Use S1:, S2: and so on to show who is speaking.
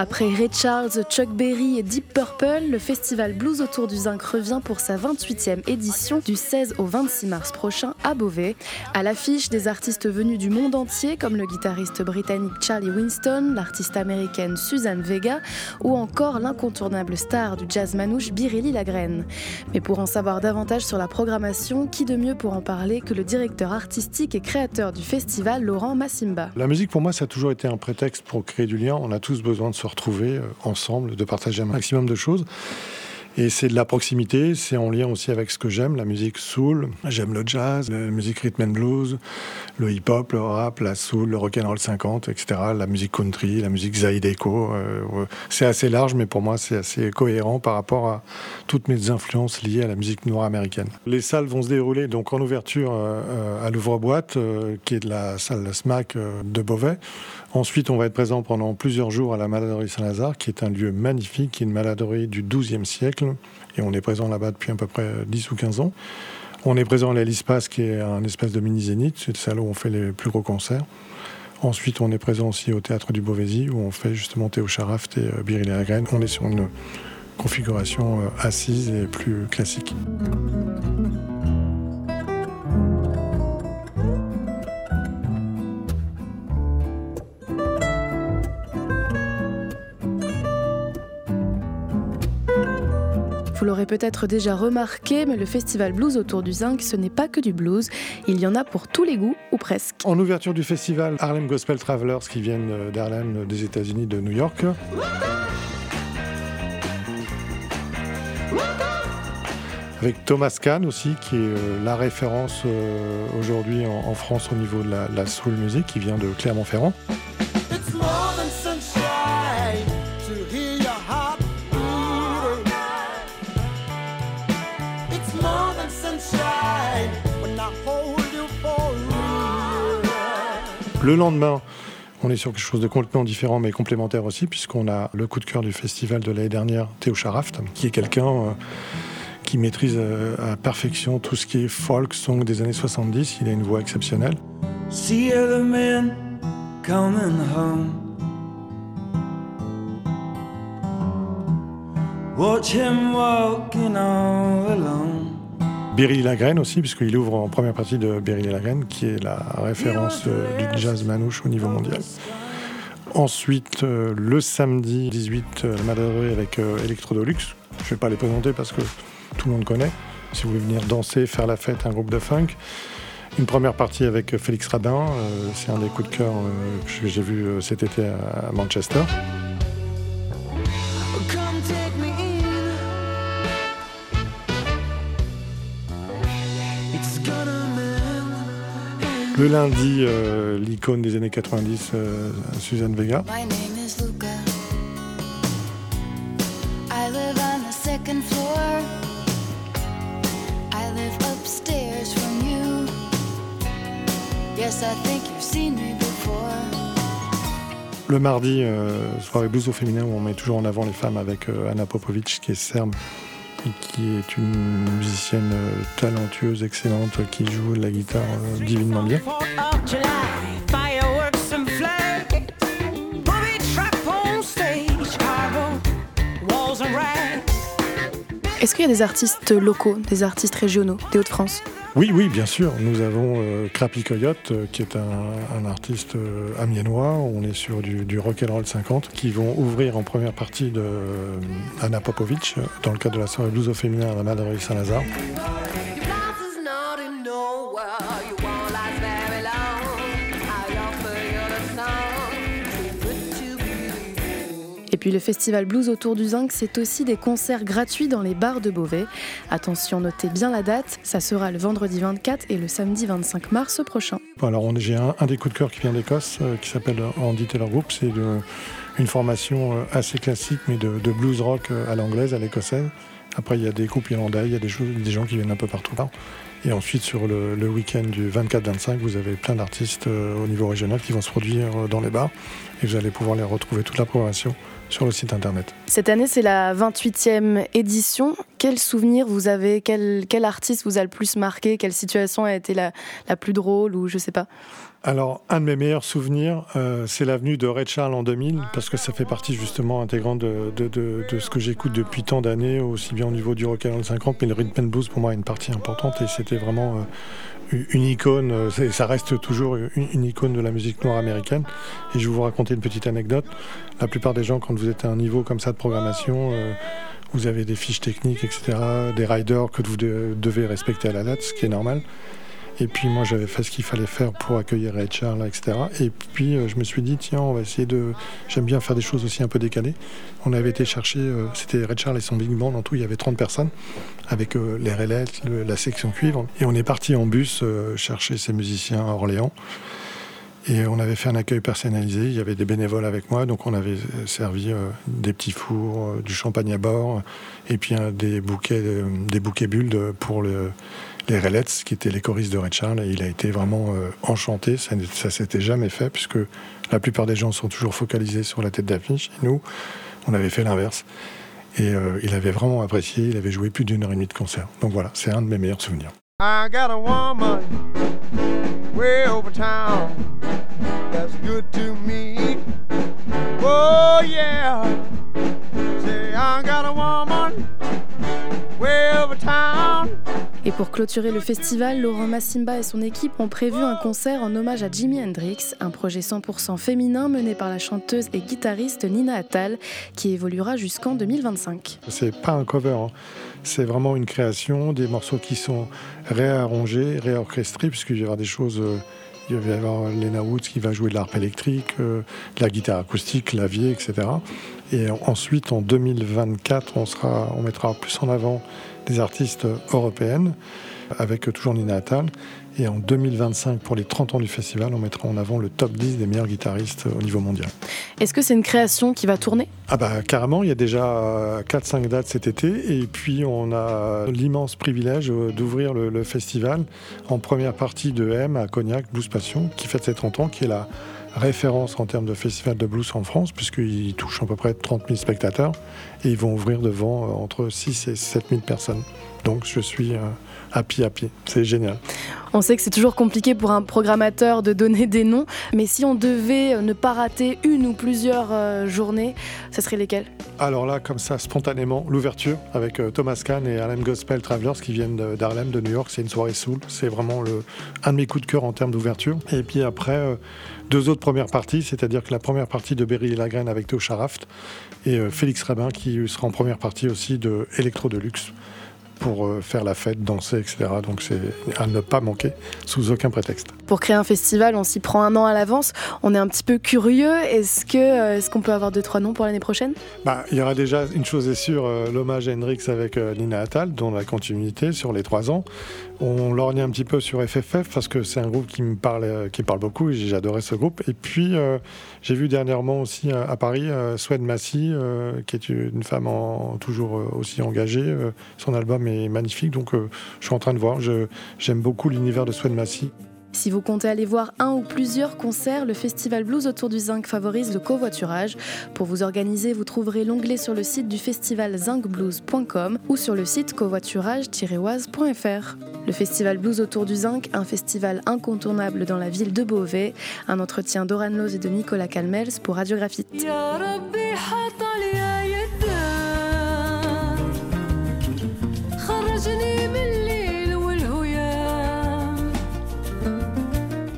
S1: Après Ray Charles, Chuck Berry et Deep Purple, le festival Blues autour du Zinc revient pour sa 28e édition du 16 au 26 mars prochain à Beauvais. À l'affiche, des artistes venus du monde entier comme le guitariste britannique Charlie Winston, l'artiste américaine Suzanne Vega ou encore l'incontournable star du jazz manouche Biréli Lagrène. Mais pour en savoir davantage sur la programmation, qui de mieux pour en parler que le directeur artistique et créateur du festival, Laurent Massimba?
S2: La musique pour moi ça a toujours été un prétexte pour créer du lien. On a tous besoin de se retrouver euh, ensemble, de partager un maximum de choses. Et c'est de la proximité, c'est en lien aussi avec ce que j'aime, la musique soul. J'aime le jazz, la musique rhythm and blues, le hip-hop, le rap, la soul, le rock and roll 50, etc. La musique country, la musique zydeco. Euh, c'est assez large, mais pour moi, c'est assez cohérent par rapport à toutes mes influences liées à la musique nord-américaine. Les salles vont se dérouler donc en ouverture euh, à l'ouvre-boîte, qui est de la salle SMAC de Beauvais. Ensuite, on va être présent pendant plusieurs jours à la Maladorie Saint-Lazare, qui est un lieu magnifique, qui est une maladorie du XIIe siècle. Et on est présent là-bas depuis à peu près 10 ou 15 ans. On est présent à l'Elispace, qui est un espèce de mini-zénith. C'est le salon où on fait les plus gros concerts. Ensuite, on est présent aussi au Théâtre du Beauvaisis, où on fait justement Théo Charaft et euh, Biril et la On est sur une configuration euh, assise et plus classique.
S1: Vous l'aurez peut-être déjà remarqué, mais le festival blues autour du zinc, ce n'est pas que du blues. Il y en a pour tous les goûts, ou presque.
S2: En ouverture du festival, Harlem Gospel Travelers qui viennent euh, d'Harlem, des États-Unis, de New York. Avec Thomas Kahn aussi, qui est euh, la référence euh, aujourd'hui en France au niveau de la, soul music, qui vient de Clermont-Ferrand. Le lendemain, on est sur quelque chose de complètement différent mais complémentaire aussi, puisqu'on a le coup de cœur du festival de l'année dernière, Théo Charaft, qui est quelqu'un euh, qui maîtrise euh, à perfection tout ce qui est folk, song des années 70. Il a une voix exceptionnelle. See man coming home. Watch him walking. Beryl Lagraine aussi, puisqu'il ouvre en première partie de Beryl Lagraine, qui est la référence euh, du jazz manouche au niveau mondial. Ensuite, euh, le samedi 18, euh, la avec Electrodolux. Je ne vais pas les présenter parce que tout le monde connaît. Si vous voulez venir danser, faire la fête, un groupe de funk. Une première partie avec Félix Rabin, c'est un des coups de cœur que j'ai vu cet été à Manchester. Le lundi, euh, l'icône des années 90, euh, Suzanne Vega. Le mardi, euh, soirée blues au féminin où on met toujours en avant les femmes avec Anna Popovic qui est serbe qui est une musicienne euh, talentueuse, excellente, qui joue la guitare euh, divinement bien.
S1: Est-ce qu'il y a des artistes locaux, des artistes régionaux des Hauts-de-France?
S2: Oui, oui, bien sûr. Nous avons euh, Crappy Coyote, euh, qui est un, artiste euh. On est sur du, du rock and roll 50, qui vont ouvrir en première partie de Anna Popovic dans le cadre de la soirée blues féminin à la Madrid Saint-Lazare.
S1: Et puis le festival Blues autour du Zinc, c'est aussi des concerts gratuits dans les bars de Beauvais. Attention, notez bien la date, ça sera le vendredi 24 et le samedi 25 mars prochain.
S2: Alors j'ai un, des coups de cœur qui vient d'Écosse, euh, qui s'appelle Andy Taylor Group. C'est une formation euh, assez classique, mais de, blues rock euh, à l'anglaise, à l'écossaise. Après, il y a des groupes irlandais, il y a des, gens qui viennent un peu partout. Et ensuite, sur le, le week-end du 24-25, vous avez plein d'artistes au niveau régional qui vont se produire dans les bars. Et vous allez pouvoir les retrouver toute la programmation sur le site internet.
S1: Cette année, c'est la 28e édition. Quel souvenir vous avez? Quel, quel, artiste vous a le plus marqué? Quelle situation a été la, la plus drôle ou je sais pas?
S2: Alors, un de mes meilleurs souvenirs, euh, c'est l'avenue de Red Charles en 2000, parce que ça fait partie justement intégrante de, de, ce que j'écoute depuis tant d'années, aussi bien au niveau du rock and 50, mais le rhythm and blues pour moi est une partie importante et c'était vraiment euh, une icône, euh, ça reste toujours une, icône de la musique noire américaine. Et je vais vous raconter une petite anecdote. La plupart des gens, quand vous êtes à un niveau comme ça de programmation, vous avez des fiches techniques, etc., des riders que vous devez respecter à la date, ce qui est normal. Et puis moi j'avais fait ce qu'il fallait faire pour accueillir Red Charles, etc. Et puis euh, je me suis dit tiens on va essayer de... J'aime bien faire des choses aussi un peu décalées. On avait été chercher, euh, c'était Red Charles et son big band, en tout il y avait 30 personnes avec euh, les relais, la section cuivre. Et on est parti en bus chercher ces musiciens à Orléans. Et on avait fait un accueil personnalisé. Il y avait des bénévoles avec moi, donc on avait servi des petits fours, du champagne à bord, et puis des bouquets, des bouquets bulles pour le, les Relets, qui étaient les choristes de Red Charles, et il a été vraiment euh, enchanté. Ça, ça s'était jamais fait, puisque la plupart des gens sont toujours focalisés sur la tête d'affiche. Nous, on avait fait l'inverse. Et euh, il avait vraiment apprécié, il avait joué plus d'une heure et demie de concert. Donc voilà, c'est un de mes meilleurs souvenirs. Et pour clôturer le festival, Laurent Massimba et son équipe ont prévu un concert en hommage à Jimi Hendrix, un projet 100% féminin mené par la chanteuse et guitariste Nina Attal, qui évoluera jusqu'en 2025. C'est pas un cover, hein. c'est vraiment une création, des morceaux qui sont réarrangés, réorchestrés, puisqu'il y aura des choses. Il va y avoir Lena Woods qui va jouer de l'harpe électrique, euh, de la guitare acoustique, clavier, etc. Et ensuite, en 2024, on, sera, on mettra plus en avant des artistes européennes, avec toujours Nina Attal. Et en 2025, pour les 30 ans du festival, on mettra en avant le top 10 des meilleurs guitaristes au niveau mondial.
S1: Est-ce que c'est une création qui va tourner?
S2: Ah bah carrément, il y a déjà 4-5 dates cet été. Et puis on a l'immense privilège d'ouvrir le, festival en première partie de M à Cognac, Blues Passion, qui fête ses 30 ans, qui est la référence en termes de festival de blues en France, puisqu'il touche à peu près 30 000 spectateurs, et ils vont ouvrir devant euh, entre 6 et 7 000 personnes. Donc je suis euh, happy happy, c'est génial.
S1: On sait que c'est toujours compliqué pour un programmateur de donner des noms, mais si on devait euh, ne pas rater une ou plusieurs journées, ce serait lesquelles?
S2: Alors là, comme ça, spontanément, l'ouverture avec Thomas Kahn et Harlem Gospel Travelers qui viennent d'Harlem, de New York, c'est une soirée soul, c'est vraiment le, un de mes coups de cœur en termes d'ouverture. Et puis après, deux autres premières parties, c'est-à-dire que la première partie de Berry et Lagraine avec Théo Charaft et euh, Félix Rabin qui sera en première partie aussi de Electro Deluxe pour euh, faire la fête, danser, etc. Donc c'est à ne pas manquer sous aucun prétexte.
S1: Pour créer un festival, on s'y prend un an à l'avance. On est un petit peu curieux. Est-ce que euh, est-ce qu'on peut avoir deux trois noms pour l'année prochaine?
S2: Bah, il y aura déjà une chose est sûre, euh, l'hommage à Hendrix avec Nina Attal, dont la continuité sur les trois ans. On lorgne un petit peu sur FFF parce que c'est un groupe qui me parle, qui parle beaucoup et j'adorais ce groupe. Et puis j'ai vu dernièrement aussi à, Paris Swed Massy, qui est une femme toujours aussi engagée. son album magnifique. Donc, euh, je suis en train de voir. J'aime beaucoup l'univers de Swen Massy.
S1: Si vous comptez aller voir un ou plusieurs concerts, le Festival Blues autour du Zinc favorise le covoiturage. Pour vous organiser, vous trouverez l'onglet sur le site du festival zincblues.com ou sur le site covoiturage-oise.fr. Le Festival Blues autour du Zinc, un festival incontournable dans la ville de Beauvais. Un entretien d'Oran Loz et de Nicolas Calmels pour Radiographite.